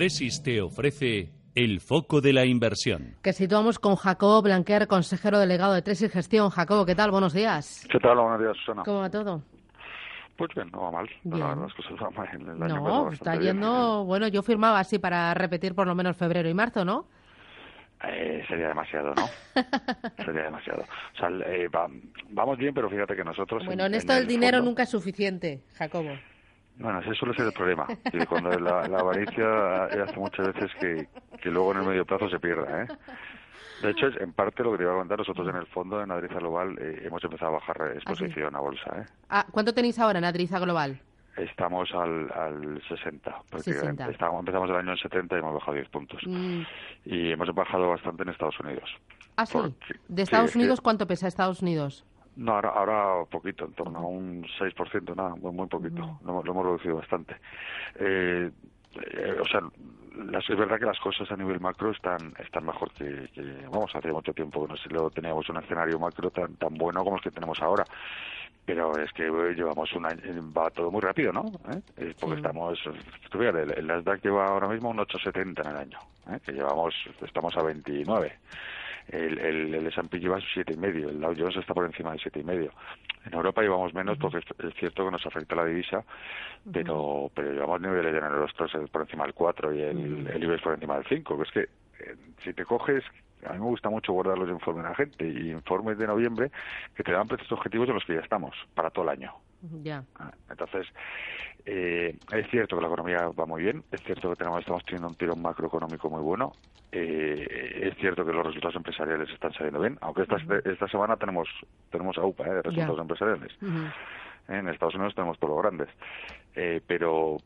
Tresis te ofrece el foco de la inversión. Que situamos con Jacobo Blanquer, consejero delegado de Tresis Gestión. Jacobo, ¿qué tal? Buenos días. ¿Qué tal? Buenos días, Susana. ¿Cómo va todo? Pues bien, no va mal. Bien. La verdad, las cosas van mal. El año No, está bastante bien. yendo... Bueno, yo firmaba así para repetir por lo menos febrero y marzo, ¿no? Eh, sería demasiado, ¿no? sería demasiado. O sea, eh, va- vamos bien, pero fíjate que nosotros... Bueno, en esto el el dinero fondo- nunca es suficiente, Jacobo. Bueno, ese suele ser el problema. Y cuando la, la avaricia hace muchas veces que, que luego en el medio plazo se pierda, ¿eh? De hecho, es en parte lo que te iba a contar, nosotros en el fondo, en Adriza Global, eh, hemos empezado a bajar exposición a bolsa, ¿eh? Ah, ¿Cuánto tenéis ahora en Adriza Global? Estamos al, al 60, prácticamente. 60. Estábamos- empezamos el año en 70 y hemos bajado 10 puntos. Mm, Y hemos bajado bastante en Estados Unidos. Ah, sí. Porque- ¿De Estados sí, Unidos sí. cuánto pesa Estados Unidos? No, ahora, ahora poquito, en torno a un 6%, nada, muy, muy poquito. Lo, hemos- lo hemos reducido bastante. Eh, eh, o sea, las- es verdad que las cosas a nivel macro están están mejor que, que- vamos, hace mucho tiempo que no sé, lo teníamos un escenario macro tan tan bueno como el que tenemos ahora. Pero es que eh, llevamos un año, va todo muy rápido, ¿no? ¿Eh? Eh, Porque Sí. estamos, tú fíjate, el, el Nasdaq lleva ahora mismo un 8,70 en el año, ¿eh? que llevamos, estamos a 29. El, el, el S&P lleva siete y medio, el Dow Jones está por encima de siete y medio. En Europa llevamos menos porque es, cierto que nos afecta la divisa, pero pero llevamos niveles en el Eurostor por encima del 4 y el, el IBEX por encima del 5. Que es que eh, si te coges, a mí me gusta mucho guardar los informes de la gente y informes de noviembre que te dan precios objetivos en los que ya estamos para todo el año. Ya. Ah, Entonces, eh, es cierto que la economía va muy bien, es cierto que tenemos, estamos teniendo un tirón macroeconómico muy bueno, eh, es cierto que los resultados empresariales están saliendo bien, aunque esta, esta semana tenemos tenemos AUPA eh, de resultados Ya. empresariales. En Estados Unidos tenemos por lo grandes, Eh, pero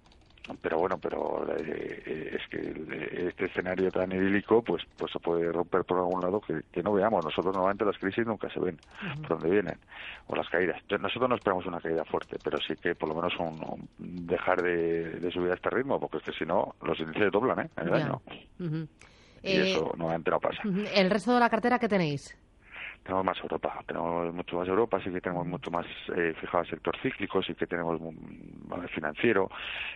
pero bueno, pero eh, eh, es que este escenario tan idílico, pues pues se puede romper por algún lado que, que no veamos. Nosotros normalmente las crisis nunca se ven por dónde vienen o las caídas. Nosotros no esperamos una caída fuerte, pero sí que por lo menos un, un dejar de, de subir a este ritmo, porque es que si no los índices doblan ¿eh? en el año y Eh, eso normalmente no pasa. ¿El resto de la cartera qué tenéis? Tenemos más Europa, tenemos mucho más Europa, sí que tenemos mucho más eh, fijado el sector cíclico, sí que tenemos financiero,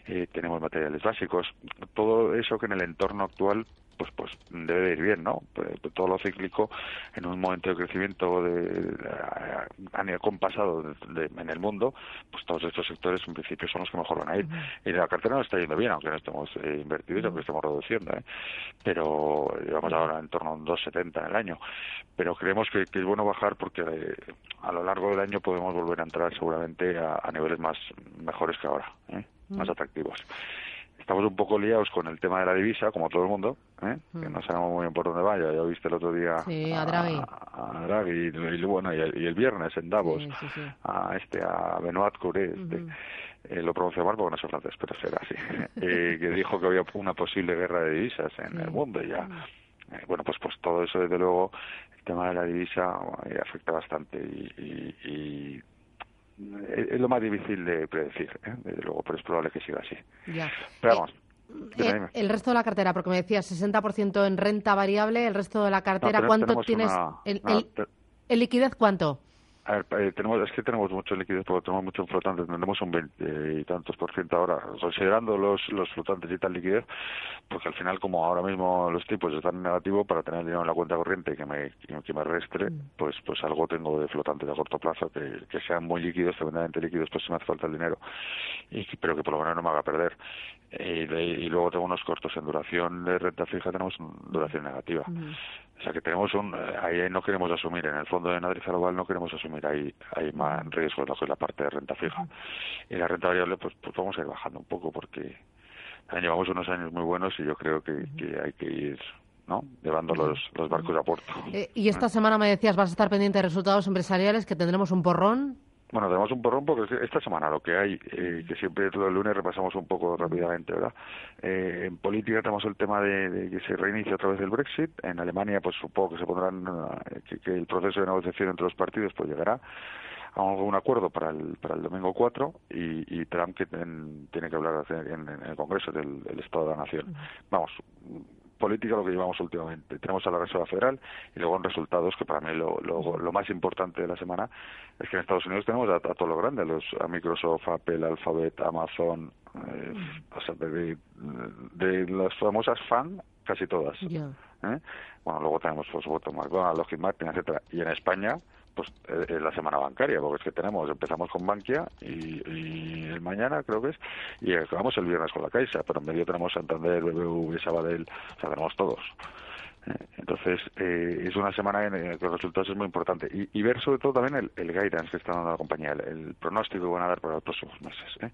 eh, tenemos materiales básicos, todo eso que en el entorno actual pues pues debe de ir bien, ¿no? Pues, pues, todo lo cíclico en un momento de crecimiento de, a, a nivel compasado de- de- en el mundo, pues todos estos sectores en principio son los que mejor van a ir. Y la cartera nos está yendo bien, aunque no estemos eh, invertidos, aunque estemos reduciendo, ¿eh? Pero llevamos ahora en torno a un 2,70 en el año. Pero creemos que, que es bueno bajar porque eh, a lo largo del año podemos volver a entrar seguramente a, a niveles más mejores que ahora, ¿eh? más atractivos. Estamos un poco liados con el tema de la divisa, como todo el mundo, ¿eh? que no sabemos muy bien por dónde vaya. Ya viste el otro día Sí, a Draghi. a Draghi y, y bueno, y el, y el viernes en Davos Sí, sí, sí. a este a Benoit Curé, este, eh, lo pronuncio mal porque no soy francés, pero será así, eh, que dijo que había una posible guerra de divisas en el mundo y ya. eh, bueno, pues pues todo eso desde luego el tema de la divisa afecta bastante y, y- y es lo más difícil de predecir, ¿eh? desde luego, pero es probable que siga así. Ya. Pero Eh, vamos, eh, dime. el resto de la cartera, porque me decías 60% en renta variable, el resto de la cartera, ¿cuánto tienes? una- el, una- el- ¿En liquidez cuánto? A ver, eh, tenemos, es que tenemos mucho liquidez porque tenemos mucho en flotantes, tenemos un 20 y tantos por ciento ahora, considerando los, los flotantes y tal liquidez, porque al final como ahora mismo los tipos están en negativo, para tener dinero en la cuenta corriente que me, que me restre, pues pues algo tengo de flotantes a corto plazo que, que sean muy líquidos, tremendamente líquidos, pues si me hace falta el dinero, y, pero que por lo menos no me haga perder. Y, de- y luego tengo unos cortos en duración de renta fija, tenemos duración negativa. O sea que tenemos un, eh, ahí no queremos asumir, en el fondo de Madrid Global no queremos asumir ahí, ahí más riesgo de lo que es la parte de renta fija. Y la renta variable pues, pues vamos a ir bajando un poco porque también llevamos unos años muy buenos y yo creo que, que hay que ir ¿no? Llevando los, los barcos a puerto. Eh, y esta semana me decías, vas a estar pendiente de resultados empresariales, que tendremos un porrón. Bueno, tenemos un porrón porque esta semana lo que hay, eh, que siempre todo el lunes repasamos un poco rápidamente, ¿verdad? Eh, en política tenemos el tema de, que se reinicia otra vez el Brexit. En Alemania, pues supongo que se pondrán, eh, que, el proceso de negociación entre los partidos pues llegará a un acuerdo para el, para el domingo 4 y, y Trump que tiene que hablar en, el Congreso del, del Estado de la Nación. Vamos, política lo que llevamos últimamente. Tenemos a la Reserva Federal y luego en resultados, que para mí lo, lo, más importante de la semana es que en Estados Unidos tenemos a, todo lo grande, los, a Microsoft, Apple, Alphabet, Amazon, eh, o sea, de, de, las famosas fan, casi todas. ¿eh? Bueno, luego tenemos, por supuesto, McDonald's, Lockheed Martin, etcétera Y en España, pues eh, la semana bancaria, porque es que tenemos, empezamos con Bankia y, el mañana creo que es, y acabamos el viernes con la Caixa, pero en medio tenemos Santander, BBV, Sabadell, o sea, tenemos todos. Entonces, eh, es una semana en la que los resultados es muy importante. Y, ver sobre todo también el, guidance que está dando la compañía, el, pronóstico que van a dar para los próximos meses. ¿eh?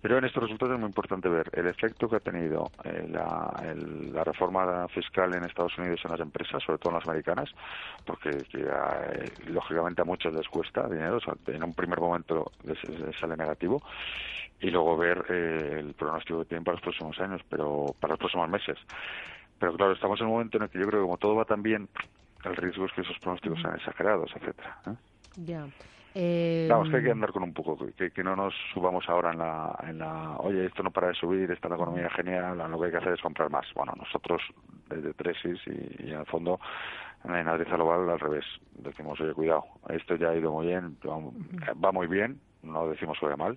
Pero en estos resultados es muy importante ver el efecto que ha tenido eh, la, la, reforma fiscal en Estados Unidos en las empresas, sobre todo en las americanas, porque eh, lógicamente a muchos les cuesta dinero, o sea, en un primer momento les, sale negativo, y luego ver el pronóstico que tienen para los próximos años, pero para los próximos meses. Pero claro, estamos en un momento en el que yo creo que como todo va tan bien, el riesgo es que esos pronósticos sean exagerados, etcétera. ¿eh? Ya. Eh... Vamos, que hay que andar con un poco, que, que, no nos subamos ahora en la, en la, oye, esto no para de subir, está la economía genial, lo que hay que hacer es comprar más. Bueno, nosotros desde Tresis y, en el fondo en Analiza Global al revés, decimos, oye, cuidado, esto ya ha ido muy bien, va, muy bien, no decimos que mal,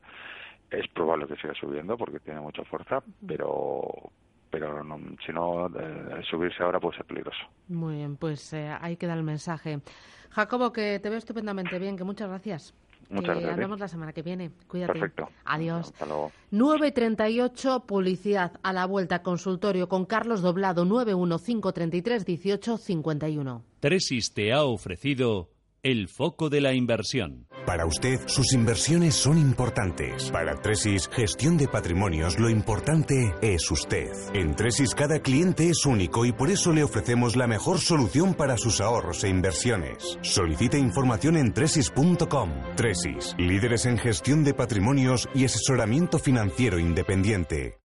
es probable que siga subiendo porque tiene mucha fuerza, pero pero si no, eh, subirse ahora puede ser peligroso. Muy bien, pues eh, ahí queda el mensaje. Jacobo, que te veo estupendamente bien, que muchas gracias. Muchas gracias. Hablamos la semana que viene. Cuídate. Perfecto. Adiós. Hasta luego. 9.38, publicidad a la vuelta, consultorio con Carlos Doblado, 915331851. Tresis te ha ofrecido el foco de la inversión. Para usted, sus inversiones son importantes. Para Tresis, gestión de patrimonios, lo importante es usted. En Tresis, cada cliente es único y por eso le ofrecemos la mejor solución para sus ahorros e inversiones. Solicite información en tresis.com. Tresis, líderes en gestión de patrimonios y asesoramiento financiero independiente.